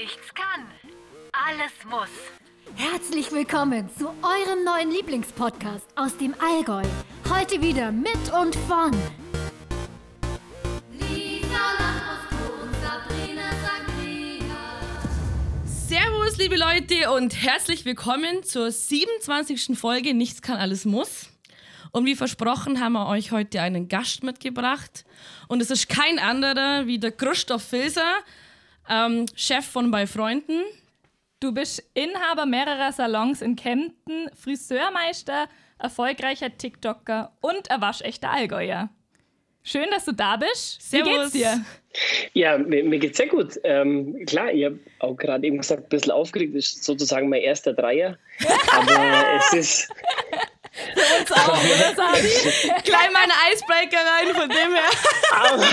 Nichts kann, alles muss. Herzlich willkommen zu eurem neuen Lieblingspodcast aus dem Allgäu. Heute wieder mit und von Servus, liebe Leute, und herzlich willkommen zur 27. Folge Nichts kann, alles muss. Und wie versprochen haben wir euch heute einen Gast mitgebracht. Und es ist kein anderer wie der Christoph Filser, ähm, Chef von Bei Freunden. Du bist Inhaber mehrerer Salons in Kempten, Friseurmeister, erfolgreicher TikToker und ein waschechter Allgäuer. Schön, dass du da bist. Servus. Wie geht's dir? Ja, mir, mir geht's sehr gut. Ähm, klar, ich habe auch gerade eben gesagt, ein bisschen aufgeregt, das ist sozusagen mein erster Dreier. Aber es ist. Uns auch, oder Sabi? Gleich meine Icebreaker rein, von dem her. Aber,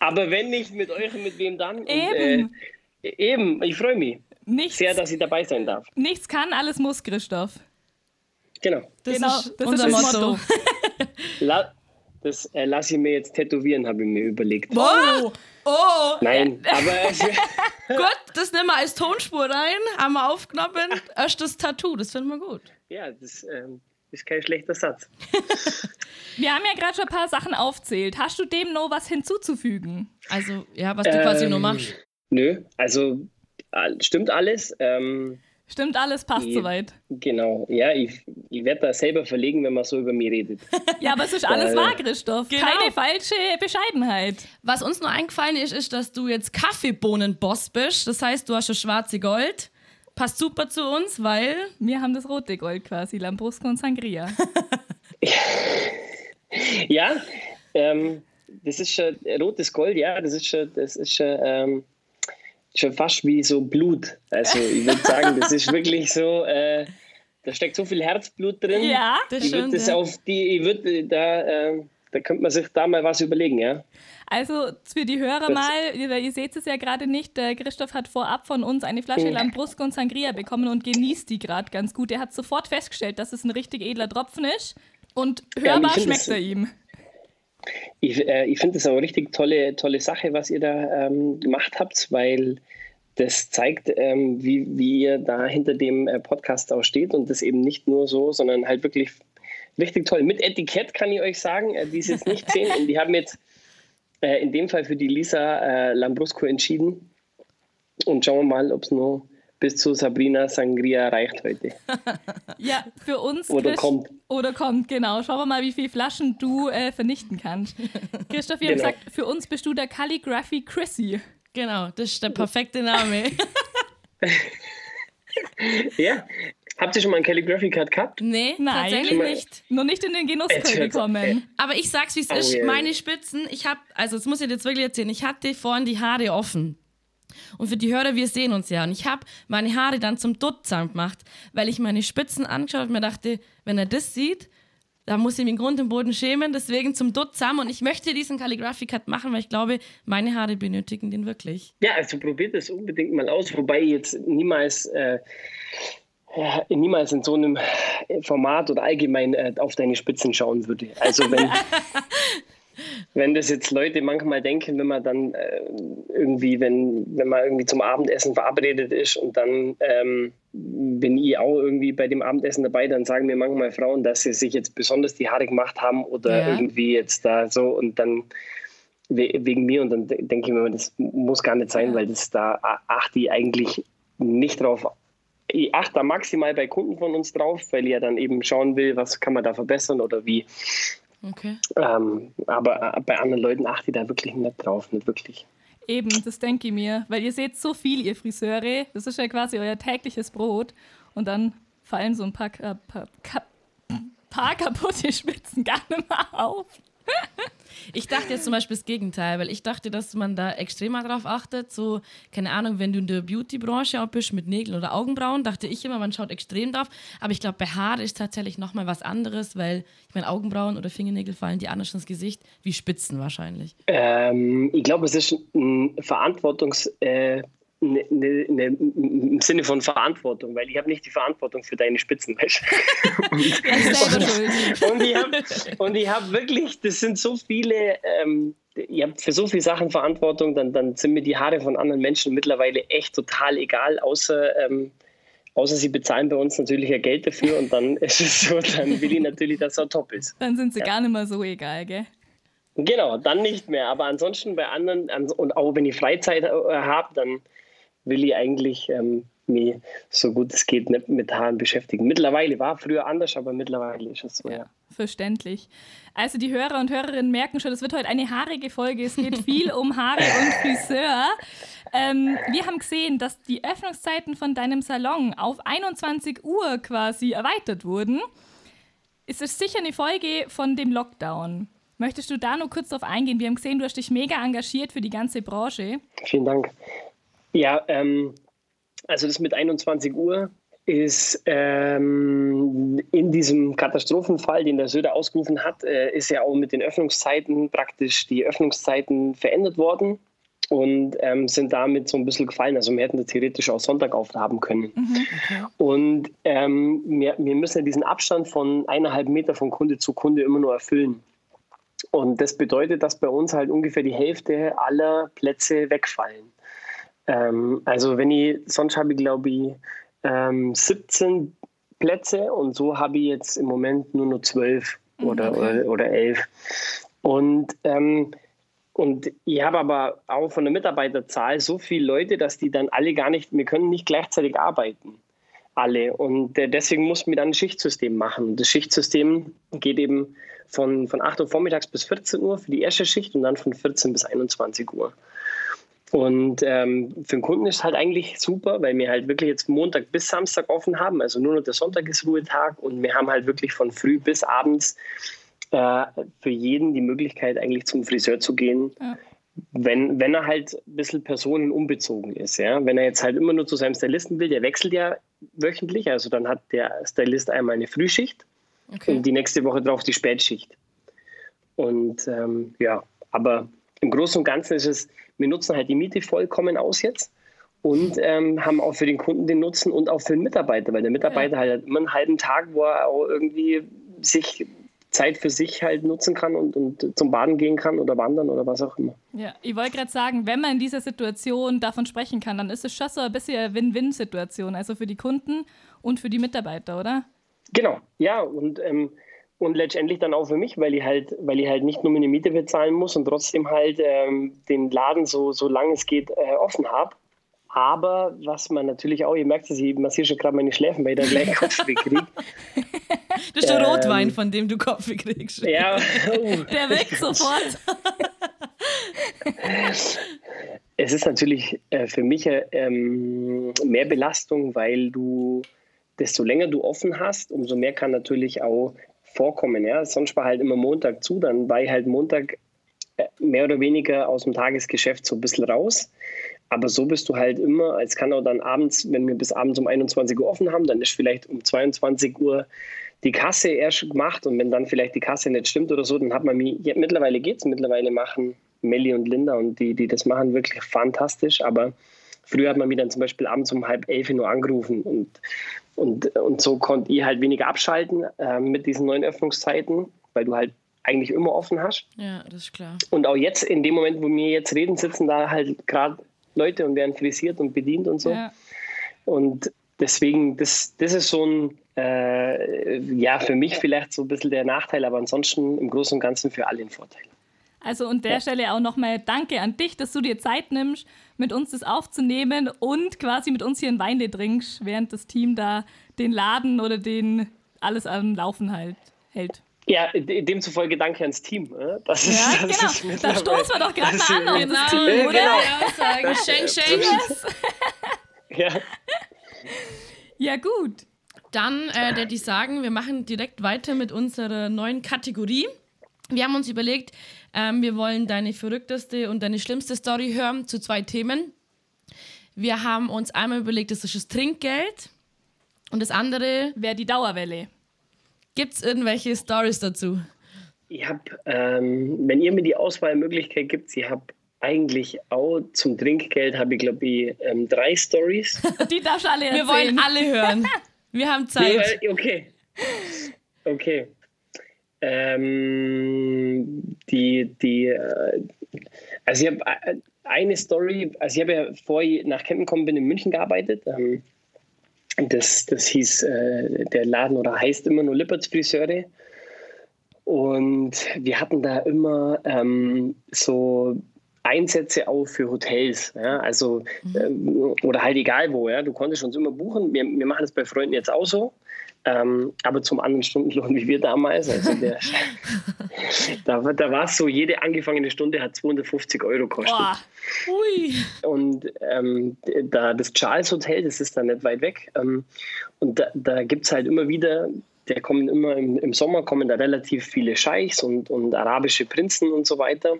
aber wenn nicht mit euch, mit wem dann? Und, Eben. äh, eben, ich freue mich Nichts, sehr, dass ich dabei sein darf. nichts kann, alles muss, Christoph. Genau. Das genau, ist das unser ist das Motto. Motto. La das äh, lasse ich mir jetzt tätowieren, habe ich mir überlegt. Oh, oh. Nein, aber Gut, das nehmen wir als Tonspur rein, haben wir aufgenommen. Erstes Tattoo, das finden wir gut. ja, das ähm, ist kein schlechter Satz. Wir haben ja gerade schon ein paar Sachen aufzählt. Hast du dem noch was hinzuzufügen? Also, ja, was du quasi Ähm, nur machst. Nö, also stimmt alles. Ähm, Stimmt alles, passt Die- soweit. genau, ja, ich, ich werde da selber verlegen, wenn man so über mich redet. Ja, aber es ist alles Äh, wahr, Christoph. genau. Keine falsche Bescheidenheit. Was uns nur eingefallen ist, ist, dass du jetzt Kaffeebohnen-Boss bist. Das heißt, du hast schon schwarze Gold. Passt super zu uns, weil Wir haben das rote Gold quasi, Lambrusco und Sangria. Ja, ähm, das ist schon rotes Gold, ja, das ist schon, das ist schon, ähm, schon fast wie so Blut. Also ich würde sagen, das ist wirklich so, äh, da steckt so viel Herzblut drin. Ja, das Ich stimmt. das auf die, ich würde da, äh, da könnte man sich da mal was überlegen, ja. Also für die Hörer Das- mal, ihr, ihr seht es ja gerade nicht, der Christoph hat vorab von uns eine Flasche Mhm. Lambrusco und Sangria bekommen und genießt die gerade ganz gut. Er hat sofort festgestellt, dass es ein richtig edler Tropfen ist und Ja, hörbar find schmeckt es- er ihm. Ich, äh, ich finde das eine richtig tolle, tolle Sache, was ihr da ähm, gemacht habt, weil das zeigt, ähm, wie, wie ihr da hinter dem äh, Podcast auch steht und das eben nicht nur so, sondern halt wirklich richtig toll. Mit Etikett kann ich euch sagen, äh, die es jetzt nicht sehen. Und die haben jetzt äh, in dem Fall für die Lisa äh, Lambrusco entschieden. Und schauen wir mal, ob es nur bis zu Sabrina Sangria reicht heute. Ja, für uns. Oder Christ- kommt. Oder kommt, genau. Schauen wir mal, wie viele Flaschen du äh, vernichten kannst. Christoph, wir haben Genau. gesagt, für uns bist du der Calligraphy Chrissy. Genau, das ist der perfekte Name. Ja. Habt ihr schon mal einen Calligraphy Card gehabt? nee, Nein. tatsächlich nicht. Noch nicht in den Genuss gekommen. Aber ich sag's, wie es Oh, ist. yeah. Meine Spitzen, ich hab, also das muss ich dir jetzt wirklich erzählen, ich hatte vorhin die Haare offen. Und für die Hörer, wir sehen uns ja. Und ich habe meine Haare dann zum Dutzend gemacht, weil ich meine Spitzen angeschaut und mir dachte, wenn er das sieht, da muss ich mich im Grund und Boden schämen. Deswegen zum Dutzend. Und ich möchte diesen Calligraphy Cut machen, weil ich glaube, meine Haare benötigen den wirklich. Ja, also probiert es unbedingt mal aus, wobei ich jetzt niemals, äh, ja, niemals in so einem Format oder allgemein äh, auf deine Spitzen schauen würde. Also wenn, wenn das jetzt Leute manchmal denken, wenn man dann äh, irgendwie, wenn, wenn man irgendwie zum Abendessen verabredet ist und dann ähm, bin ich auch irgendwie bei dem Abendessen dabei, dann sagen mir manchmal Frauen, dass sie sich jetzt besonders die Haare gemacht haben oder Ja. irgendwie jetzt da so und dann we- wegen mir und dann de- denke ich mir, das muss gar nicht sein, weil das da achte ich eigentlich nicht drauf. Ich achte da maximal bei Kunden von uns drauf, weil ja dann eben schauen will, was kann man da verbessern oder wie. Okay. Ähm, aber äh, bei anderen Leuten achte ich da wirklich nicht drauf, nicht wirklich. Eben, das denke ich mir. Weil ihr seht so viel, ihr Friseure. Das ist ja quasi euer tägliches Brot. Und dann fallen so ein paar, äh, paar, paar kaputte Spitzen gar nicht mehr auf. Ich dachte jetzt zum Beispiel das Gegenteil, weil ich dachte, dass man da extremer drauf achtet. So, keine Ahnung, wenn du in der Beauty-Branche bist mit Nägeln oder Augenbrauen, dachte ich immer, man schaut extrem drauf. Aber ich glaube, bei Haaren ist tatsächlich nochmal was anderes, weil ich meine, Augenbrauen oder Fingernägel fallen die anders ins Gesicht, wie Spitzen wahrscheinlich. Ähm, ich glaube, es ist ein Verantwortungsbereich, äh, ne, ne, ne, im Sinne von Verantwortung, weil ich habe nicht die Verantwortung für deine Spitzen. weißt du? Selber schuld. und ich habe und ich hab wirklich, das sind so viele, ähm, ihr habt für so viele Sachen Verantwortung, dann, dann sind mir die Haare von anderen Menschen mittlerweile echt total egal, außer, ähm, außer sie bezahlen bei uns natürlich ja Geld dafür und dann ist es so, dann will ich natürlich, dass er top ist. Dann sind sie gar nicht mehr so egal, gell? Genau, dann nicht mehr. Aber ansonsten bei anderen, und auch wenn ich Freizeit äh, habe, dann will ich eigentlich ähm, mich so gut es geht nicht mit Haaren beschäftigen. Mittlerweile war früher anders, aber mittlerweile ist es so, ja. Verständlich. Also die Hörer und Hörerinnen merken schon, es wird heute eine haarige Folge. Es geht viel um Haare und Friseur. Ähm, wir haben gesehen, dass die Öffnungszeiten von deinem Salon auf 21 Uhr quasi erweitert wurden. Es ist sicher eine Folge von dem Lockdown. Möchtest du da nur kurz drauf eingehen? Wir haben gesehen, du hast dich mega engagiert für die ganze Branche. Vielen Dank. Ja, ähm, also das mit 21 Uhr ist ähm, in diesem Katastrophenfall, den der Söder ausgerufen hat, äh, ist ja auch mit den Öffnungszeiten praktisch die Öffnungszeiten verändert worden und ähm, sind damit so ein bisschen gefallen. Also wir hätten das theoretisch auch Sonntag aufhaben können. Und ähm, wir, wir müssen ja diesen Abstand von eineinhalb Meter von Kunde zu Kunde immer nur erfüllen. Und das bedeutet, dass bei uns halt ungefähr die Hälfte aller Plätze wegfallen. Ähm, also wenn ich, sonst habe ich glaube ich ähm, 17 Plätze und so habe ich jetzt im Moment nur noch 12 oder, oder, oder 11. Und, ähm, und ich habe aber auch von der Mitarbeiterzahl so viele Leute, dass die dann alle gar nicht, wir können nicht gleichzeitig arbeiten. Alle. Und äh, deswegen mussten wir dann ein Schichtsystem machen. Und das Schichtsystem geht eben von, von 8 Uhr vormittags bis 14 Uhr für die erste Schicht und dann von 14 bis 21 Uhr. Und ähm, für den Kunden ist es halt eigentlich super, weil wir halt wirklich jetzt Montag bis Samstag offen haben. Also nur noch der Sonntag ist Ruhetag und wir haben halt wirklich von früh bis abends äh, für jeden die Möglichkeit, eigentlich zum Friseur zu gehen. Ja. Wenn, wenn er halt ein bisschen personenunbezogen ist. Ja? Wenn er jetzt halt immer nur zu seinem Stylisten will, der wechselt ja wöchentlich. Also dann hat der Stylist einmal eine Frühschicht Okay. und die nächste Woche drauf die Spätschicht. Und ähm, ja, aber im Großen und Ganzen ist es, wir nutzen halt die Miete vollkommen aus jetzt und ähm, haben auch für den Kunden den Nutzen und auch für den Mitarbeiter, weil der Mitarbeiter halt immer einen halben Tag, wo er auch irgendwie sich Zeit für sich halt nutzen kann und, und zum Baden gehen kann oder wandern oder was auch immer. Ja, ich wollte gerade sagen, wenn man in dieser Situation davon sprechen kann, dann ist es schon so ein bisschen eine Win-Win-Situation, also für die Kunden und für die Mitarbeiter, oder? Genau, ja, und, ähm, und letztendlich dann auch für mich, weil ich halt, weil ich halt nicht nur meine Miete bezahlen muss und trotzdem halt ähm, den Laden so, so lange es geht äh, offen habe. Aber was man natürlich auch, ihr merkt es, ich massiere schon gerade meine Schläfen, weil ich da gleich Kopfweh kriege. Das ist der Ähm, Rotwein, von dem du Kopf kriegst. Ja, oh. Der wirkt sofort. es ist natürlich äh, für mich äh, ähm, mehr Belastung, weil du, desto länger du offen hast, umso mehr kann natürlich auch vorkommen. Ja? Sonst war halt immer Montag zu, dann war ich halt Montag äh, mehr oder weniger aus dem Tagesgeschäft so ein bisschen raus. Aber so bist du halt immer, es kann auch dann abends, wenn wir bis abends um 21 Uhr offen haben, dann ist vielleicht um 22 Uhr die Kasse erst gemacht und wenn dann vielleicht die Kasse nicht stimmt oder so, dann hat man mich, ja, mittlerweile geht es, mittlerweile machen Melli und Linda und die, die das machen, wirklich fantastisch, aber früher hat man mich dann zum Beispiel abends um halb elf nur angerufen und, und, und so konnte ich halt weniger abschalten äh, mit diesen neuen Öffnungszeiten, weil du halt eigentlich immer offen hast. Ja, das ist klar. Und auch jetzt, in dem Moment, wo wir jetzt reden, sitzen da halt gerade Leute und werden frisiert und bedient und so. Ja. Und deswegen, das, das ist so ein, äh, ja, für mich vielleicht so ein bisschen der Nachteil, aber ansonsten im Großen und Ganzen für alle ein Vorteil. Also an der Stelle auch nochmal Danke an dich, dass du dir Zeit nimmst, mit uns das aufzunehmen und quasi mit uns hier ein Weinle trinkst, während das Team da den Laden oder den alles am Laufen halt, hält. Ja, de- demzufolge danke ans Team. äh, Das ist, Ja, das genau. ist Da stoßen wir doch gerade das mal an auf Genau, das Team, Ja, oder? genau. sagen. Schenk, schenk. Ja, Ja, gut. Dann, äh, die sagen, wir machen direkt weiter mit unserer neuen Kategorie. Wir haben uns überlegt, ähm, wir wollen deine verrückteste und deine schlimmste Story hören zu zwei Themen. Wir haben uns einmal überlegt, das ist das Trinkgeld. Und das andere, Wäre die Dauerwelle. gibt es irgendwelche Stories dazu? ich habe, ähm, wenn ihr mir die Auswahlmöglichkeit gibt, ich habe eigentlich auch zum Trinkgeld habe ich, glaube ich, ähm, drei Stories. Die darfst du alle erzählen. Wir wollen alle hören. Wir haben Zeit. Nee, okay. Okay. Ähm, die, die, äh, also ich habe äh, eine Story, also ich habe ja vor ich nach Kempten gekommen bin in München gearbeitet. Ähm, das, das hieß, äh, der Laden oder heißt immer nur Lipperts Friseure. Und wir hatten da immer ähm, so Einsätze auch für Hotels, ja, also ähm, oder halt egal wo, ja, du konntest uns immer buchen. Wir, wir machen das bei Freunden jetzt auch so, ähm, aber zum anderen Stundenlohn wie wir damals. Also der, da, da war es so, jede angefangene Stunde hat 250 Euro gekostet. Und ähm, da das Charles Hotel, das ist da nicht weit weg. Ähm, und da, da gibt es halt immer wieder, der kommen immer im, im Sommer kommen da relativ viele Scheichs und, und arabische Prinzen und so weiter.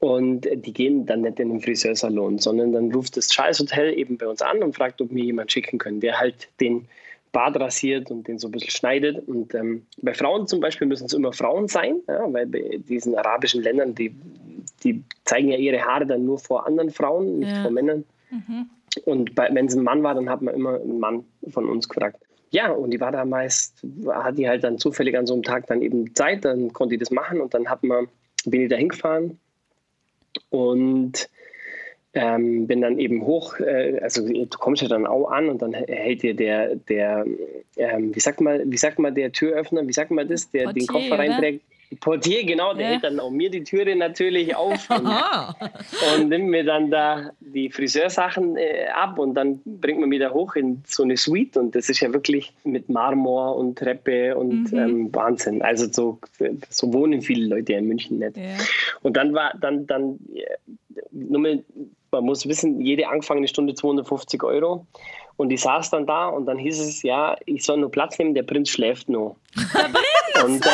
Und die gehen dann nicht in den Friseursalon, sondern dann ruft das Charles Hotel eben bei uns an und fragt, ob wir jemanden schicken können, der halt den Bart rasiert und den so ein bisschen schneidet. Und ähm, bei Frauen zum Beispiel müssen es immer Frauen sein, ja, weil bei diesen arabischen Ländern, die, die zeigen ja ihre Haare dann nur vor anderen Frauen, nicht Ja. vor Männern. Und wenn es ein Mann war, dann hat man immer einen Mann von uns gefragt. Ja, und die war da meist, hat die halt dann zufällig an so einem Tag dann eben Zeit, dann konnte ich das machen und dann hat man, bin ich da hingefahren und ähm, bin dann eben hoch, äh, also du kommst ja dann auch an und dann hält dir der, der ähm, wie sagt man, wie sagt man der Türöffner, wie sagt man das, der den Portier, Koffer oder? reinträgt. Portier, genau, der Ja. hält dann auch mir die Türe natürlich auf und, und nimmt mir dann da die Friseursachen äh, ab und dann bringt man mich da hoch in so eine Suite und das ist ja wirklich mit Marmor und Treppe und Mhm. ähm, Wahnsinn. Also so, so wohnen viele Leute in München nicht. Ja. Und dann war dann, dann äh, nur mal, man muss wissen, jede angefangene Stunde 250 Euro. Und ich saß dann da und dann hieß es, ja, ich soll nur Platz nehmen, der Prinz schläft noch. Der Prinz? Und, äh,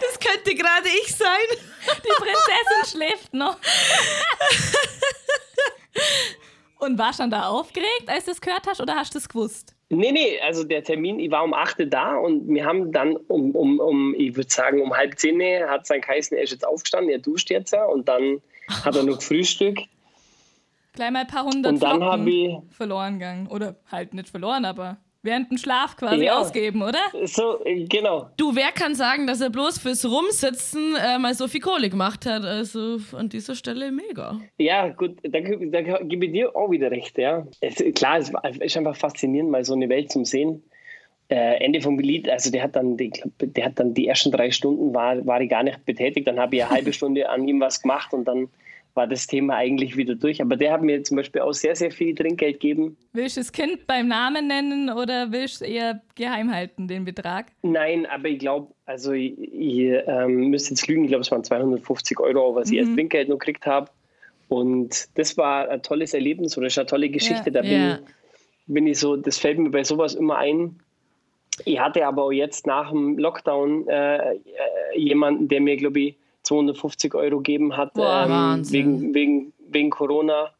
Das könnte gerade ich sein. Die Prinzessin schläft noch. Und warst du dann da aufgeregt, als du das gehört hast, oder hast du es gewusst? nee, nee, also der Termin, ich war um 8 Uhr da und wir haben dann um, um, um ich würde sagen, um halb 10 hat es dann geheißen, er ist jetzt aufgestanden, er duscht jetzt ja und dann hat er noch Frühstück. Gleich mal ein paar hundert Und dann Flocken verloren gegangen. Oder halt nicht verloren, aber während dem Schlaf quasi Ja. ausgeben, oder? So, äh, genau. Du, wer kann sagen, dass er bloß fürs Rumsitzen äh, mal so viel Kohle gemacht hat? Also an dieser Stelle mega. Ja, gut, da, da gebe ich dir auch wieder recht, ja. Es, klar, es ist einfach faszinierend, mal so eine Welt zum Sehen. Äh, Ende vom Lied, also der hat dann, die, der hat dann die ersten drei Stunden war, war ich gar nicht betätigt, dann habe ich eine halbe Stunde an ihm was gemacht und dann war das Thema eigentlich wieder durch. Aber der hat mir zum Beispiel auch sehr, sehr viel Trinkgeld gegeben. Willst du das Kind beim Namen nennen oder willst du eher geheim halten, den Betrag? Nein, aber ich glaube, also ich, ich ähm, müsste jetzt lügen, ich glaube, es waren 250 Euro, was ich als Trinkgeld noch gekriegt habe. Und das war ein tolles Erlebnis oder ist eine tolle Geschichte. Ja. Da bin, Ja. bin ich so, das fällt mir bei sowas immer ein. Ich hatte aber auch jetzt nach dem Lockdown äh, äh, jemanden, der mir, glaube ich, 250 Euro gegeben hat, Boah, ähm, wegen, wegen, wegen Corona.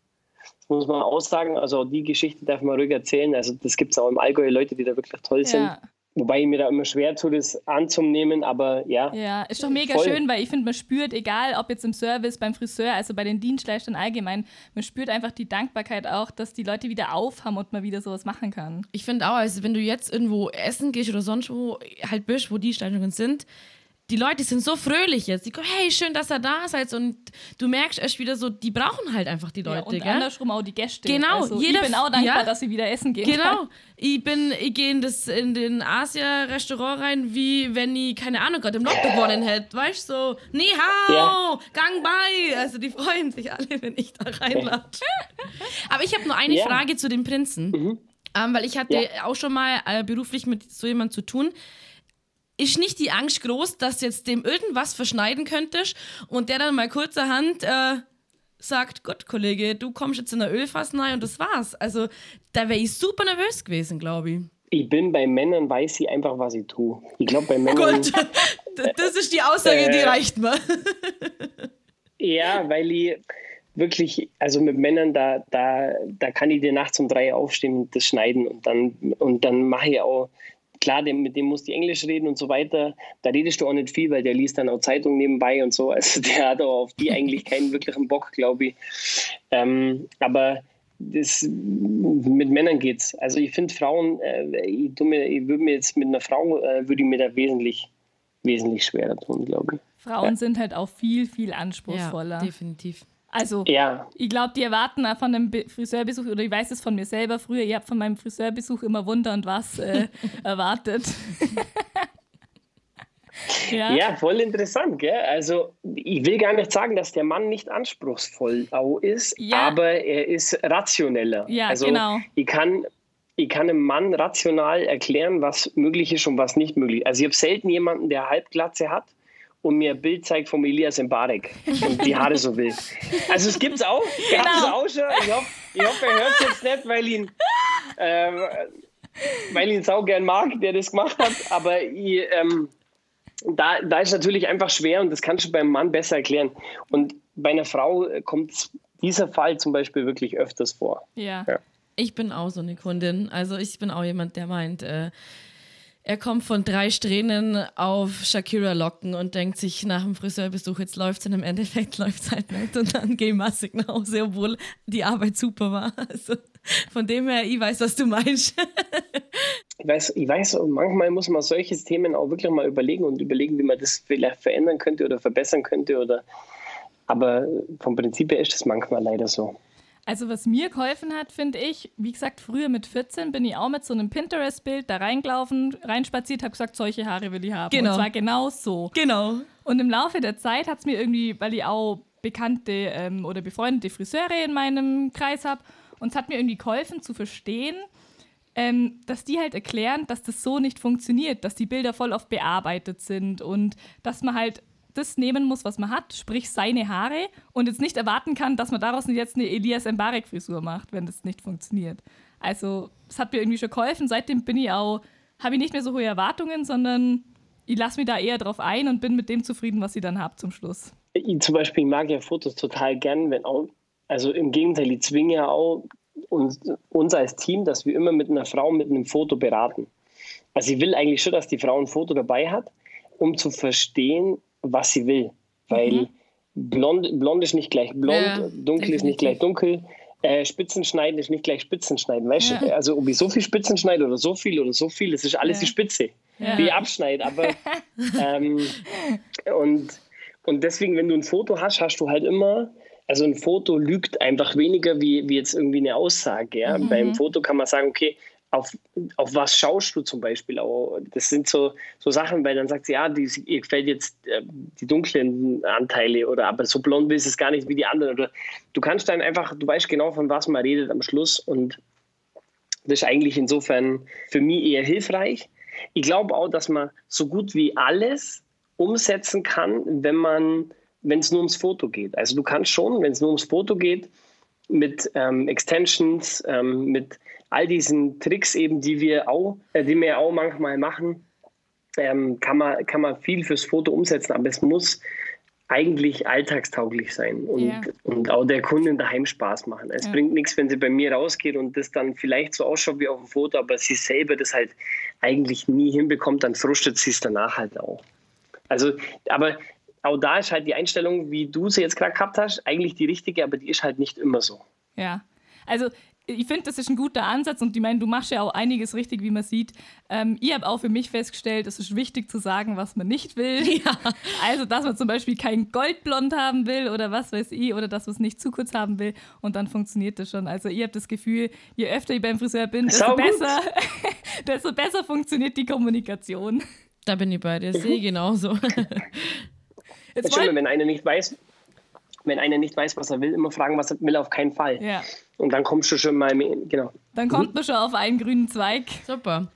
Das muss man aussagen. Also auch die Geschichte darf man ruhig erzählen. Also das gibt es auch im Allgäu Leute, die da wirklich toll sind. Ja, Wobei ich mir da immer schwer tue, das anzunehmen, aber ja. ja, ist doch mega Voll. schön, weil ich finde, man spürt, egal ob jetzt im Service, beim Friseur, also bei den Dienstleistern allgemein, man spürt einfach die Dankbarkeit auch, dass die Leute wieder aufhaben und man wieder sowas machen kann. Ich finde auch, also wenn du jetzt irgendwo essen gehst oder sonst wo halt bist, wo die Steigerungen sind, die Leute sind so fröhlich jetzt. Die kommen, hey, schön, dass ihr da seid. Und du merkst erst wieder so, die brauchen halt einfach die Ja, Leute, und gell? andersrum auch die Gäste. Genau, also jeder- ich bin auch dankbar, ja. dass sie wieder essen gehen Genau. kann. Ich bin, ich gehe in, das- in den Asia-Restaurant rein, wie wenn ich, keine Ahnung, gerade im Lotto gewonnen hätte. Weißt du, so, ni hao, Ja. gang bei. Also die freuen sich alle, wenn ich da reinlatsche. Aber ich habe nur eine Ja. Frage zu dem Prinzen. Ähm, weil ich hatte Ja. auch schon mal äh, beruflich mit so jemandem zu tun. Ist nicht die Angst groß, dass du jetzt dem irgendwas verschneiden könntest und der dann mal kurzerhand äh, sagt, Gott, Kollege, du kommst jetzt in der Ölfass rein und das war's. Also da wäre ich super nervös gewesen, glaube ich. Ich bin bei Männern, weiß ich einfach, was ich tue. Ich glaube, bei Männern. Gut, das ist die Aussage, die Äh, reicht mir. Ja, weil ich wirklich, also mit Männern, da, da, da kann ich dir nachts um drei aufstehen und das schneiden und dann, und dann mache ich auch klar, dem, mit dem musst du Englisch reden und so weiter. Da redest du auch nicht viel, weil der liest dann auch Zeitung nebenbei und so. Also der hat auch auf die eigentlich keinen wirklichen Bock, glaube ich. Ähm, aber das, mit Männern geht's. Also ich finde Frauen, äh, ich, mir, ich würde mir jetzt mit einer Frau, äh, würde ich mir da wesentlich, wesentlich schwerer tun, glaube ich. Frauen Ja. sind halt auch viel, viel anspruchsvoller. Ja, definitiv. Also, Ja, ich glaube, die erwarten auch von einem Be Friseurbesuch, oder ich weiß es von mir selber früher, ihr habt von meinem Friseurbesuch immer Wunder und was äh, erwartet. ja. Ja, voll interessant, gell? Also, ich will gar nicht sagen, dass der Mann nicht anspruchsvoll ist, Ja. aber er ist rationeller. Ja, also, genau. Ich kann, ich kann einem Mann rational erklären, was möglich ist und was nicht möglich ist. Also, ich habe selten jemanden, der Halbglatze hat und mir ein Bild zeigt vom Elias Mbarek und die Haare so will. Also, es gibt's auch. Gab's Genau. auch schon. Ich hoffe, ich hoffe er hört es jetzt nicht, weil ihn. Ähm, weil ich ihn sau gern mag, der das gemacht hat, aber ich, ähm, da, da ist natürlich einfach schwer und das kannst du beim Mann besser erklären. Und bei einer Frau äh, kommt dieser Fall zum Beispiel wirklich öfters vor. Ja. Ja. Ich bin auch so eine Kundin. Also ich bin auch jemand, der meint, äh, er kommt von drei Strähnen auf Shakira-Locken und denkt sich nach dem Friseurbesuch, jetzt läuft es und im Endeffekt läuft es halt nicht und dann ich massig nach Hause, obwohl die Arbeit super war. Also von dem her, ich weiß, was du meinst. Ich weiß, ich weiß, manchmal muss man solche Themen auch wirklich mal überlegen und überlegen, wie man das vielleicht verändern könnte oder verbessern könnte. Oder, aber vom Prinzip her ist das manchmal leider so. Also was mir geholfen hat, finde ich, wie gesagt, früher mit 14 bin ich auch mit so einem Pinterest-Bild da reingelaufen, reinspaziert, habe gesagt, solche Haare will ich haben. Genau. Und zwar genau so. Genau. Und im Laufe der Zeit hat es mir irgendwie, weil ich auch bekannte ähm, oder befreundete Friseure in meinem Kreis habe, und es hat mir irgendwie geholfen zu verstehen, ähm, dass die halt erklären, dass das so nicht funktioniert, dass die Bilder voll oft bearbeitet sind und dass man halt das nehmen muss, was man hat, sprich seine Haare und jetzt nicht erwarten kann, dass man daraus jetzt eine Elias Mbarek Frisur macht, wenn das nicht funktioniert. Also, es hat mir irgendwie schon geholfen. Seitdem bin ich auch, habe ich nicht mehr so hohe Erwartungen, sondern ich lasse mich da eher drauf ein und bin mit dem zufrieden, was ich dann habe zum Schluss. Ich zum Beispiel mag ja Fotos total gern, wenn auch, also im Gegenteil, ich zwinge ja auch uns, uns als Team, dass wir immer mit einer Frau mit einem Foto beraten. Also ich will eigentlich schon, dass die Frau ein Foto dabei hat, um zu verstehen, was sie will. Weil blond, blond ist nicht gleich blond, Ja, dunkel ist nicht definitiv. gleich dunkel. Äh, Spitzenschneiden ist nicht gleich Spitzenschneiden. Weißt du, also ob ich so viel Spitzen schneide oder so viel oder so viel, das ist alles Ja. die Spitze, Ja. die ich abschneide. Aber ähm, und, und deswegen, wenn du ein Foto hast, hast du halt immer, also ein Foto lügt einfach weniger wie, wie jetzt irgendwie eine Aussage. Ja? Beim Foto kann man sagen, okay, auf, auf was schaust du zum Beispiel auch? Das sind so, so Sachen, weil dann sagt sie, ja, die, ihr gefällt jetzt äh, die dunklen Anteile oder aber so blond ist es gar nicht wie die anderen. Oder du kannst dann einfach, du weißt genau, von was man redet am Schluss und das ist eigentlich insofern für mich eher hilfreich. Ich glaube auch, dass man so gut wie alles umsetzen kann, wenn man, wenn es nur ums Foto geht. Also du kannst schon, wenn es nur ums Foto geht, mit ähm, Extensions, ähm, mit all diesen Tricks eben, die wir auch, äh, die wir auch manchmal machen, ähm, kann, man, kann man viel fürs Foto umsetzen, aber es muss eigentlich alltagstauglich sein und, Ja. und auch der Kundin daheim Spaß machen. Es Ja. bringt nichts, wenn sie bei mir rausgeht und das dann vielleicht so ausschaut wie auf dem Foto, aber sie selber das halt eigentlich nie hinbekommt, dann frustet sie es danach halt auch. Also, aber auch da ist halt die Einstellung, wie du sie jetzt gerade gehabt hast, eigentlich die richtige, aber die ist halt nicht immer so. Ja, also ich finde, das ist ein guter Ansatz und ich meine, du machst ja auch einiges richtig, wie man sieht. Ähm, ich habe auch für mich festgestellt, es ist wichtig zu sagen, was man nicht will. Also, dass man zum Beispiel kein Goldblond haben will oder was weiß ich, oder dass man es nicht zu kurz haben will und dann funktioniert das schon. Also, ich habe das Gefühl, je öfter ich beim Friseur bin, desto besser, desto besser funktioniert die Kommunikation. Da bin ich bei dir, sehe ich genauso. Jetzt wollt, wenn einer nicht weiß, wenn einer nicht weiß, was er will, immer fragen, was er will, auf keinen Fall. ja, Und dann kommst du schon mal, genau. dann kommt man schon auf einen grünen Zweig. Super.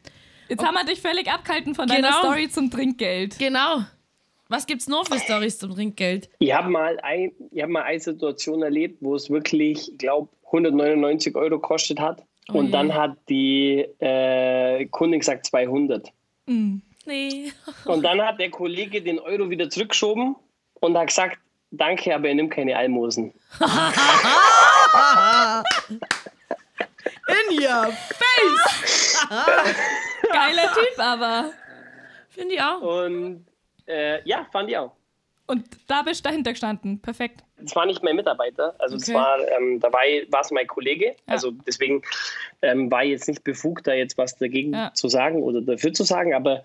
Jetzt haben wir dich völlig abgehalten von deiner Genau. Story zum Trinkgeld. Genau. Was gibt's noch für Stories zum Trinkgeld? Ich habe mal, ein, ich hab mal eine Situation erlebt, wo es wirklich, ich glaube, 199 Euro gekostet hat. Und Ui. dann hat die äh, Kundin gesagt 200. Nee. Und dann hat der Kollege den Euro wieder zurückgeschoben und hat gesagt, danke, aber er nimmt keine Almosen. In your face! Geiler Typ, aber. Finde ich auch. Und äh, ja, fand ich auch. Und da bist du dahinter gestanden. Perfekt. Es war nicht mein Mitarbeiter, also es Okay. war, ähm, dabei war es mein Kollege. Also deswegen ähm, war ich jetzt nicht befugt, da jetzt was dagegen Ja. zu sagen oder dafür zu sagen, aber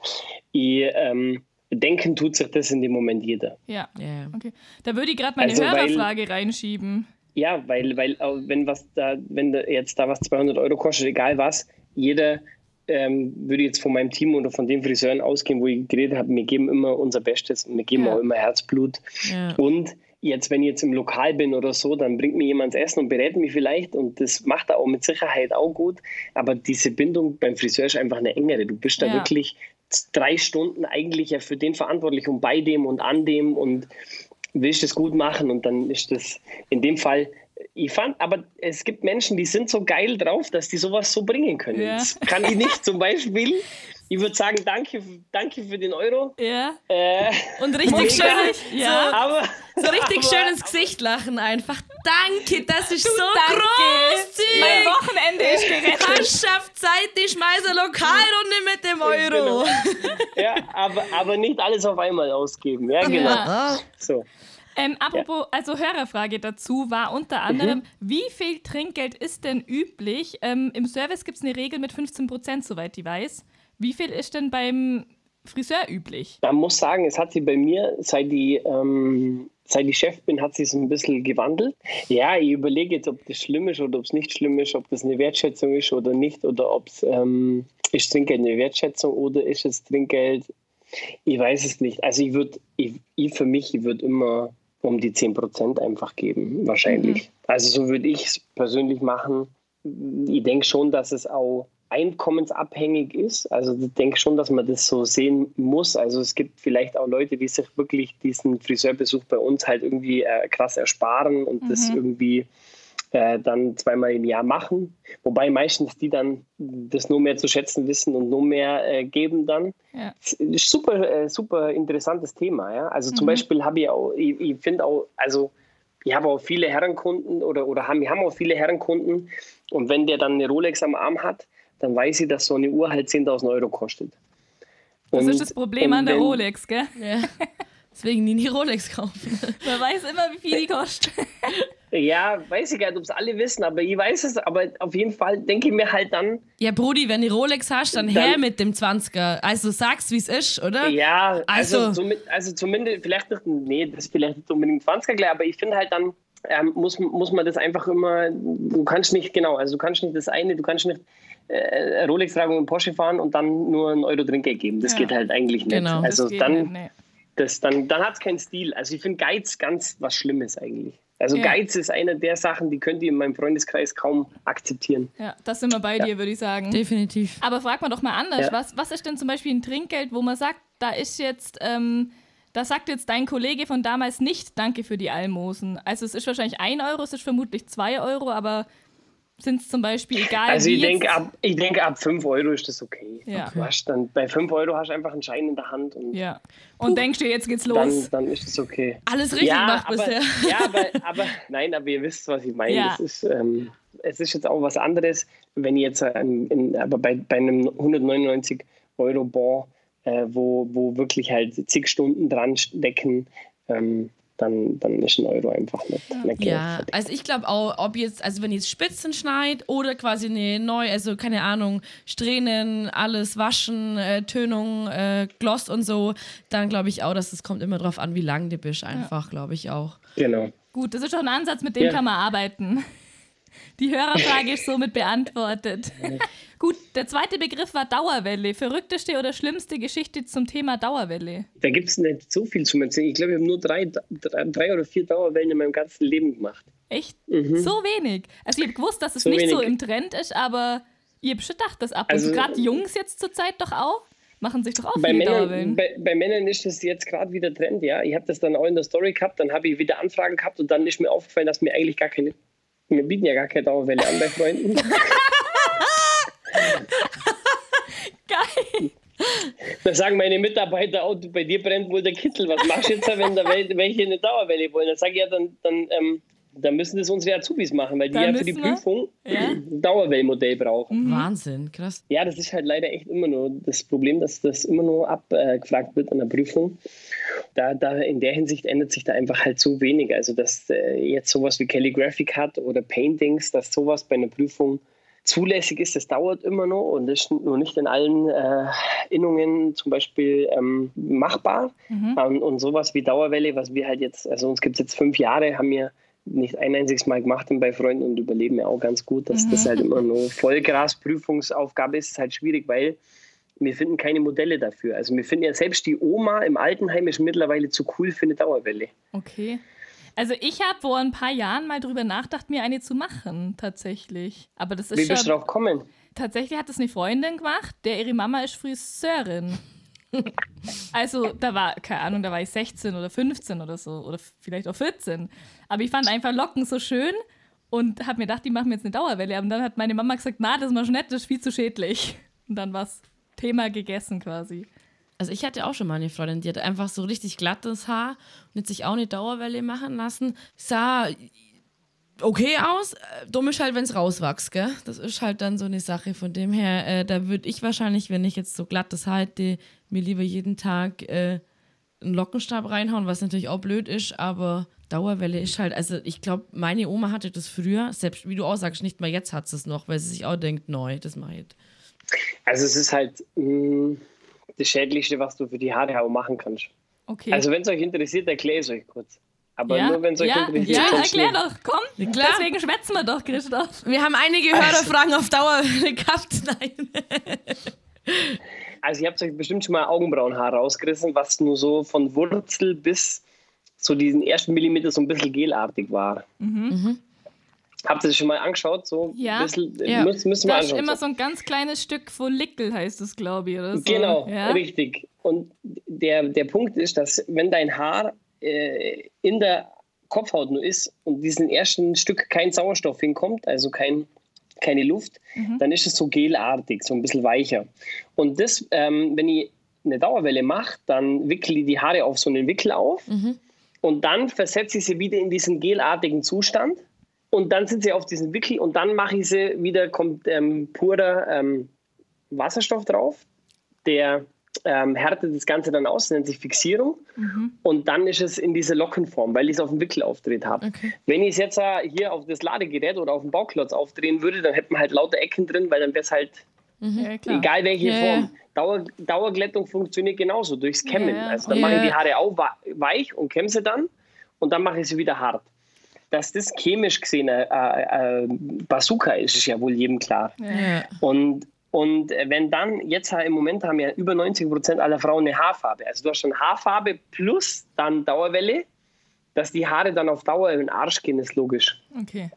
ich, ähm, denken tut sich das in dem Moment jeder. Ja. Ja. Okay. Da würde ich gerade meine Also, weil- Hörerfrage reinschieben. Ja, weil, weil auch wenn was da, wenn da jetzt da was 200 Euro kostet, egal was, jeder ähm, würde jetzt von meinem Team oder von den Friseuren ausgehen, wo ich geredet habe, wir geben immer unser Bestes und wir geben Ja. auch immer Herzblut. Ja. Und jetzt, wenn ich jetzt im Lokal bin oder so, dann bringt mir jemand Essen und berät mich vielleicht und das macht er auch mit Sicherheit auch gut. Aber diese Bindung beim Friseur ist einfach eine engere. Du bist da Ja. wirklich drei Stunden eigentlich ja für den verantwortlich und bei dem und an dem und willst es gut machen und dann ist das in dem Fall. Ich fand, aber es gibt Menschen, die sind so geil drauf, dass die sowas so bringen können. Ja. Das kann ich nicht. Zum Beispiel, ich würde sagen, danke, danke für den Euro. Ja. Äh, Und richtig schön, Ja. aber so richtig aber- schön ins Gesicht lachen einfach. Danke, das ist so Danke. großzügig. Mein Wochenende ist gerettet. Mannschaftszeit, ich schmeiße eine Lokalrunde mit dem Euro. Ja, aber, aber nicht alles auf einmal ausgeben. Ja, genau. Ja. So. Ähm, apropos, also Hörerfrage dazu war unter anderem, Mhm. wie viel Trinkgeld ist denn üblich? Ähm, Im Service gibt es eine Regel mit 15 Prozent, soweit ich weiß. Wie viel ist denn beim Friseur üblich? Man muss sagen, es hat sich bei mir, seit ich, ähm, seit ich Chef bin, hat sich so ein bisschen gewandelt. Ja, ich überlege jetzt, ob das schlimm ist oder ob es nicht schlimm ist, ob das eine Wertschätzung ist oder nicht, oder ob es ähm, ist Trinkgeld eine Wertschätzung oder ist es Trinkgeld. Ich weiß es nicht. Also ich würde, ich, ich für mich, ich würde immer um die 10% einfach geben, wahrscheinlich. Also so würde ich es persönlich machen. Ich denke schon, dass es auch einkommensabhängig ist. Also ich denke schon, dass man das so sehen muss. Also es gibt vielleicht auch Leute, die sich wirklich diesen Friseurbesuch bei uns halt irgendwie äh, krass ersparen und das irgendwie äh, dann zweimal im Jahr machen. Wobei meistens die dann das nur mehr zu schätzen wissen und nur mehr äh, geben dann. Ja. Super, äh, super interessantes Thema. Ja? Also zum Beispiel habe ich auch, ich, ich finde auch, also ich habe auch viele Herrenkunden oder, oder haben, wir haben auch viele Herrenkunden und wenn der dann eine Rolex am Arm hat, dann weiß ich, dass so eine Uhr halt 10.000 Euro kostet. Das Und- ist das Problem an der wenn- Rolex, gell? Ja. Deswegen nie die Rolex kaufen. Man weiß immer, wie viel die kostet. Ja, weiß ich gar nicht, ob es alle wissen, aber ich weiß es, aber auf jeden Fall denke ich mir halt dann, Ja, Brudi, wenn du Rolex hast, dann, Dann- her mit dem 20er. Also sag's, wie es ist, oder? Ja, also, Also- somit, also zumindest, vielleicht nicht, nee, das ist vielleicht nicht unbedingt 20er gleich, aber ich finde halt dann, ähm, muss, muss man das einfach immer, du kannst nicht, genau, also du kannst nicht das eine, du kannst nicht äh, Rolex tragen und Porsche fahren und dann nur einen Euro Trinkgeld geben. Das Ja. geht halt eigentlich nicht. Genau. Also dann, nicht, nee. das, dann, dann hat es keinen Stil. Also ich finde Geiz ganz was Schlimmes eigentlich. Also Ja. Geiz ist eine der Sachen, die könnt ihr in meinem Freundeskreis kaum akzeptieren. Ja, das sind wir bei dir, würde ich sagen. Definitiv. Aber frag mal doch mal anders. Ja. Was, was ist denn zum Beispiel ein Trinkgeld, wo man sagt, da ist jetzt, ähm, da sagt jetzt dein Kollege von damals nicht Danke für die Almosen. Also es ist wahrscheinlich ein Euro, es ist vermutlich zwei Euro, aber sind es zum Beispiel egal Also wie ich denke, ab, ich denke, ab 5 Euro ist das okay. Ja. Du hast dann, bei 5 Euro hast du einfach einen Schein in der Hand und Ja. Und denkst dir, jetzt geht's dann, los. dann ist das okay. Alles richtig gemacht aber, bisher. Ja, aber, aber nein, aber ihr wisst, was ich meine. Ja. Es, ist, ähm, es ist jetzt auch was anderes, wenn ihr jetzt ähm, in, aber bei, bei einem 199 Euro Bon, äh, wo, wo wirklich halt zig Stunden dran stecken, ähm, dann, dann ist ein Euro einfach nicht, nicht Ja, gerechtfertigt. also ich glaube auch, ob jetzt, also wenn jetzt Spitzen schneit oder quasi eine neue, also keine Ahnung, Strähnen, alles waschen, äh, Tönung, äh, Gloss und so, dann glaube ich auch, dass es kommt immer drauf an, wie lang du bist, einfach, glaube ich auch. Genau. Gut, das ist doch ein Ansatz, mit dem Ja. kann man arbeiten. Die Hörerfrage ist somit beantwortet. Gut, der zweite Begriff war Dauerwelle. Verrückteste oder schlimmste Geschichte zum Thema Dauerwelle? Da gibt es nicht so viel zu erzählen. Ich glaube, ich habe nur drei, drei, drei oder vier Dauerwellen in meinem ganzen Leben gemacht. Echt? So wenig. Also ich habe gewusst, dass es Mhm. So nicht so wenig. im Trend ist, aber ich habe schon gedacht, dass ab und Also- gerade Jungs jetzt zur Zeit doch auch machen sich doch auch Bei viele Männern, Dauerwellen. bei, bei Männern ist das jetzt gerade wieder Trend, ja. Ich habe das dann auch in der Story gehabt, dann habe ich wieder Anfragen gehabt und dann ist mir aufgefallen, dass mir eigentlich gar keine, wir bieten ja gar keine Dauerwelle an bei Freunden. Geil. Da sagen meine Mitarbeiter, oh, bei dir brennt wohl der Kittel, was machst du jetzt, wenn da wel- welche eine Dauerwelle wollen? Dann sage ich ja, dann, dann ähm, dann müssen das unsere Azubis machen, weil die Da ja für die Prüfung Ja. ein Dauerwellmodell brauchen. Wahnsinn, krass. Ja, das ist halt leider echt immer nur das Problem, dass das immer nur abgefragt wird an der Prüfung. Da, da in der Hinsicht ändert sich da einfach halt so wenig. Also, dass äh, jetzt sowas wie Calligraphic hat oder Paintings, dass sowas bei einer Prüfung zulässig ist, das dauert immer noch und ist nur nicht in allen äh, Innungen zum Beispiel ähm, machbar. Und, und sowas wie Dauerwelle, was wir halt jetzt, also uns gibt es jetzt fünf Jahre, haben wir nicht ein einziges Mal gemacht und bei Freunden und überleben ja auch ganz gut, dass das halt immer nur Vollgrasprüfungsaufgabe ist, ist halt schwierig, weil wir finden keine Modelle dafür. Also wir finden ja selbst die Oma im Altenheim ist mittlerweile zu cool für eine Dauerwelle. Okay. Also ich habe vor ein paar Jahren mal drüber nachgedacht, mir eine zu machen, tatsächlich. Aber das ist Wie bist du drauf gekommen? Tatsächlich hat es eine Freundin gemacht, der ihre Mama ist Friseurin. Also da war, keine Ahnung, da war ich 16 oder 15 oder so oder vielleicht auch 14. Aber ich fand einfach Locken so schön und habe mir gedacht, die machen jetzt eine Dauerwelle. Aber dann hat meine Mama gesagt, na, das machst du nicht, das ist viel zu schädlich. Und dann war Thema gegessen quasi. Also ich hatte auch schon mal eine Freundin, die hatte einfach so richtig glattes Haar und hat sich auch eine Dauerwelle machen lassen. Sah okay aus, äh, dumm ist halt, wenn es rauswächst, gell? Das ist halt dann so eine Sache. Von dem her, äh, da würde ich wahrscheinlich, wenn ich jetzt so glattes Haar hätte, mir lieber jeden Tag äh, einen Lockenstab reinhauen, was natürlich auch blöd ist, aber Dauerwelle ist halt, also ich glaube, meine Oma hatte das früher, selbst wie du auch sagst, nicht mal jetzt hat sie es noch, weil sie sich auch denkt, neu, das mache ich jetzt. Also es ist halt mh, das Schädlichste, was du für die Haare auch machen kannst. Okay. Also wenn es euch interessiert, erkläre ich es euch kurz. Aber ja, nur wenn es euch ja, interessiert. ja, erklär doch, komm. klar. Deswegen schwätzen wir doch, Christoph. Wir haben einige Hörerfragen auf Dauerwelle gehabt. Nein. Also ihr habt euch bestimmt schon mal Augenbrauenhaar rausgerissen, was nur so von Wurzel bis zu diesen ersten Millimeter so ein bisschen gelartig war. Habt ihr das schon mal angeschaut? So Ja. bisschen, Ja. Müssen, müssen wir anschauen. immer so. so ein ganz kleines Stück Follikel, heißt es, glaube ich, oder so. Genau, ja? richtig. Und der, der Punkt ist, dass wenn dein Haar äh, in der Kopfhaut nur ist und diesen ersten Stück kein Sauerstoff hinkommt, also kein, keine Luft, dann ist es so gelartig, so ein bisschen weicher. Und das, ähm, wenn ich eine Dauerwelle mache, dann wickle ich die Haare auf so einen Wickel auf und dann versetze ich sie wieder in diesen gelartigen Zustand und dann sind sie auf diesem Wickel und dann mache ich sie wieder, kommt ähm, purer ähm, Wasserstoff drauf, der ähm, härtet das Ganze dann aus, nennt sich Fixierung. Und dann ist es in dieser Lockenform, weil ich es auf dem Wickel aufdreht habe. Wenn ich es jetzt äh, hier auf das Ladegerät oder auf dem Bauklotz aufdrehen würde, dann hätte man halt lauter Ecken drin, weil dann wäre es halt, Ja, klar. egal welche Ja, Form. Dauer, Dauerglättung funktioniert genauso, durchs Kämmen. Ja, also dann ja. mache ich die Haare auch weich und kämme sie dann und dann mache ich sie wieder hart. Dass das chemisch gesehen äh, äh, Bazooka ist, ist ja wohl jedem klar. Ja. Und, und äh, wenn dann, jetzt im Moment haben ja über 90 Prozent aller Frauen eine Haarfarbe. Also du hast schon Haarfarbe plus dann Dauerwelle, dass die Haare dann auf Dauer in den Arsch gehen, ist logisch. Okay.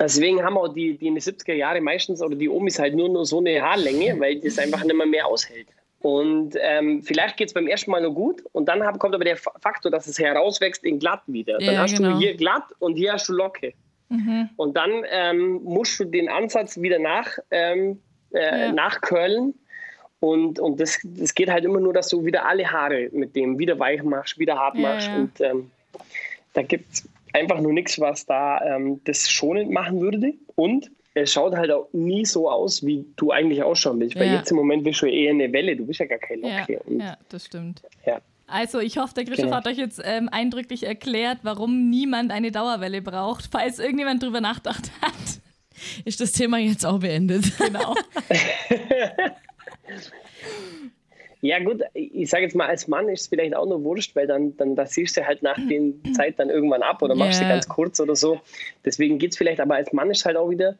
Deswegen haben auch die, die in den 70er Jahren meistens oder die Omis halt nur, nur so eine Haarlänge, weil das einfach nicht mehr, mehr aushält. Und ähm, vielleicht geht es beim ersten Mal nur gut und dann hab, kommt aber der Fa- Faktor, dass es herauswächst in glatt wieder. Dann Ja, hast genau. du hier glatt und hier hast du Locke. Und dann ähm, musst du den Ansatz wieder nach, ähm, äh, Ja. nachcurlen. Und, und das, das geht halt immer nur, dass du wieder alle Haare mit dem wieder weich machst, wieder hart Ja, machst. ja. Und ähm, da gibt es einfach nur nichts, was da ähm, das schonend machen würde. Und es schaut halt auch nie so aus, wie du eigentlich ausschauen willst. Weil Ja. jetzt im Moment bist du eher eine Welle, du bist ja gar keine Ja, Locke. Ja, das stimmt. ja. Also, ich hoffe, der Christoph Genau. hat euch jetzt ähm, eindrücklich erklärt, warum niemand eine Dauerwelle braucht, falls irgendjemand drüber nachgedacht hat. Ist das Thema jetzt auch beendet? Genau. Ja gut, ich sage jetzt mal, als Mann ist es vielleicht auch nur wurscht, weil dann, dann das siehst du halt nach der Zeit dann irgendwann ab oder machst Ja. sie ganz kurz oder so. Deswegen geht es vielleicht, aber als Mann ist halt auch wieder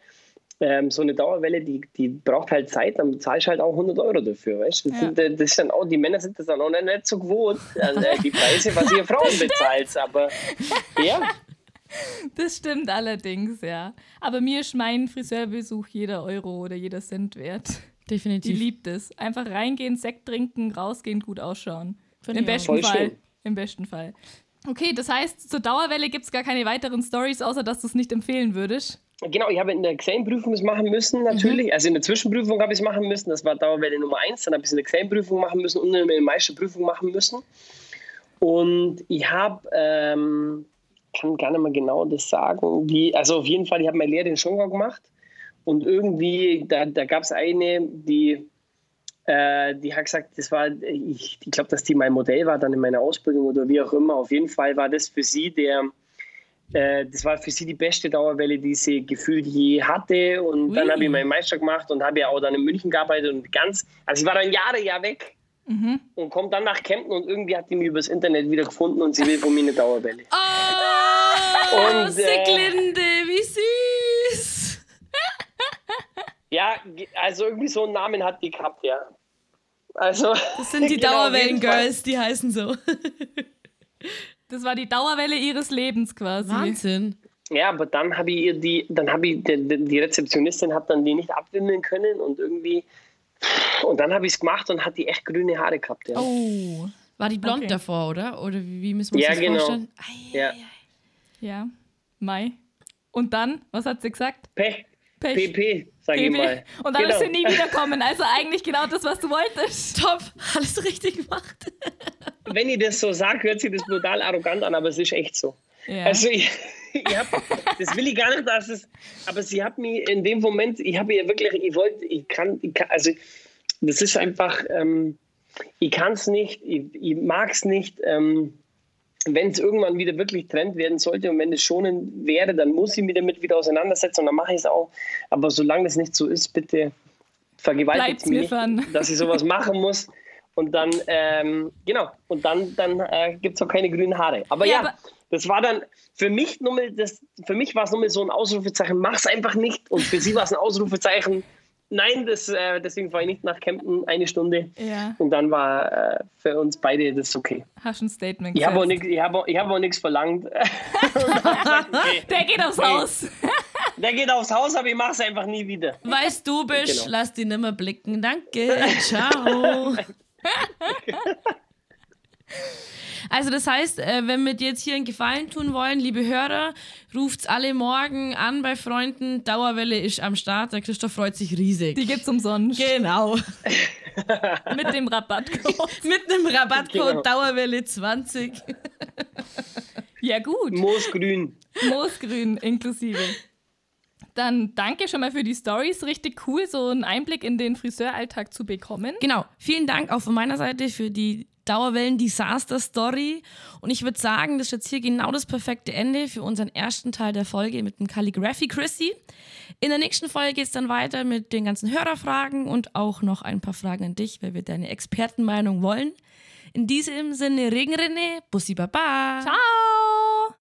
ähm, so eine Dauerwelle, die, die braucht halt Zeit, dann zahlst du halt auch 100 Euro dafür, weißt du? Das, Ja. sind, äh, das ist dann auch, die Männer sind das dann auch nicht so gewohnt, also, äh, die Preise, was ihr Frauen bezahlt, aber ja, Das stimmt allerdings, ja. Aber mir ist mein Friseurbesuch jeder Euro oder jeder Cent wert. Die Definitiv. liebt es. Einfach reingehen, Sekt trinken, rausgehen, gut ausschauen. Find Im auch. besten Voll Fall. schön. Im besten Fall. Okay, das heißt, zur Dauerwelle gibt es gar keine weiteren Stories, außer dass du es nicht empfehlen würdest. Genau, ich habe in der Examprüfung es machen müssen, natürlich. Also in der Zwischenprüfung habe ich es machen müssen. Das war Dauerwelle Nummer eins. Dann habe ich es in der Examprüfung machen müssen und in der Meisterprüfung machen müssen. Und ich habe ähm, kann gar nicht mehr genau das sagen. Die, also auf jeden Fall, ich habe meine Lehre in Schongau gemacht und irgendwie, da, da gab es eine, die, äh, die hat gesagt, das war, ich, ich glaube, dass die mein Modell war dann in meiner Ausbildung oder wie auch immer. Auf jeden Fall war das für sie der, äh, das war für sie die beste Dauerwelle, die sie gefühlt je hatte. Und Ui. dann habe ich meinen Meister gemacht und habe ja auch dann in München gearbeitet und ganz, also ich war dann Jahre ja weg und komme dann nach Kempten und irgendwie hat die mich übers Internet wieder gefunden und sie will von mir eine Dauerwelle. Oh, Und, äh, Sicklinde, wie süß. Ja, also irgendwie so einen Namen hat die gehabt, ja. Also, Das sind die genau. Dauerwellen-Girls, die heißen so. Das war die Dauerwelle ihres Lebens quasi. Wahnsinn. Ja, aber dann habe ich ihr die, dann habe ich, die, die Rezeptionistin hat dann die nicht abwimmeln können und irgendwie, und dann habe ich es gemacht und hat die echt grüne Haare gehabt, ja. Oh. War die blond Okay. davor, oder? Oder wie, wie müssen wir uns Ja, das genau. vorstellen? Ei, Ja. Ja. Mai. Und dann, was hat sie gesagt? Pech, Pech. PP, sag ich PB. mal. Und dann Genau. ist sie nie wiederkommen. Also eigentlich genau das, was du wolltest. Top, alles richtig gemacht. Wenn ich das so sage, hört sich das brutal arrogant an, aber es ist echt so. Ja. Also ich, ich hab, das will ich gar nicht, dass es, aber sie hat mich in dem Moment, ich habe ihr wirklich, ich wollte, ich kann, ich kann also das ist einfach, ähm, ich kann es nicht, ich, ich mag es nicht, ähm, wenn es irgendwann wieder wirklich Trend werden sollte und wenn es schonen wäre, dann muss ich mich damit wieder auseinandersetzen und dann mache ich es auch. Aber solange das nicht so ist, bitte vergewaltigt Bleibt's mich fern. dass ich sowas machen muss. Und dann, ähm, genau, und dann, dann äh, gibt es auch keine grünen Haare. Aber Ja, ja, aber- das war dann für mich nur mal, das, für mich war es nur mal so ein Ausrufezeichen, mach's einfach nicht. Und für sie war es ein Ausrufezeichen, nein, das, äh, deswegen fahre ich nicht nach Kempten eine Stunde. Ja. Und dann war äh, für uns beide das okay. Hast ein Statement Ich habe auch nichts hab verlangt. okay, Der geht aufs Nee. Haus. der geht aufs Haus, aber ich mache es einfach nie wieder. Weißt du bist, Genau. lass die nimmer blicken. Danke, ciao. Also das heißt, äh, wenn wir dir jetzt hier einen Gefallen tun wollen, liebe Hörer, ruft's alle morgen an bei Freunden. Dauerwelle ist am Start. Der Christoph freut sich riesig. Die gibt's umsonst. genau. Mit dem Rabattcode. Mit einem Rabattcode Genau. Dauerwelle 20. Ja, gut. Moosgrün. Moosgrün inklusive. Dann danke schon mal für die Stories. Richtig cool, so einen Einblick in den Friseuralltag zu bekommen. Genau. Vielen Dank auch von meiner Seite für die Dauerwellen-Disaster-Story. Und ich würde sagen, das ist jetzt hier genau das perfekte Ende für unseren ersten Teil der Folge mit dem Calligraphy Chrissy. In der nächsten Folge geht es dann weiter mit den ganzen Hörerfragen und auch noch ein paar Fragen an dich, weil wir deine Expertenmeinung wollen. In diesem Sinne, Regenrinne, Bussi Baba. Ciao!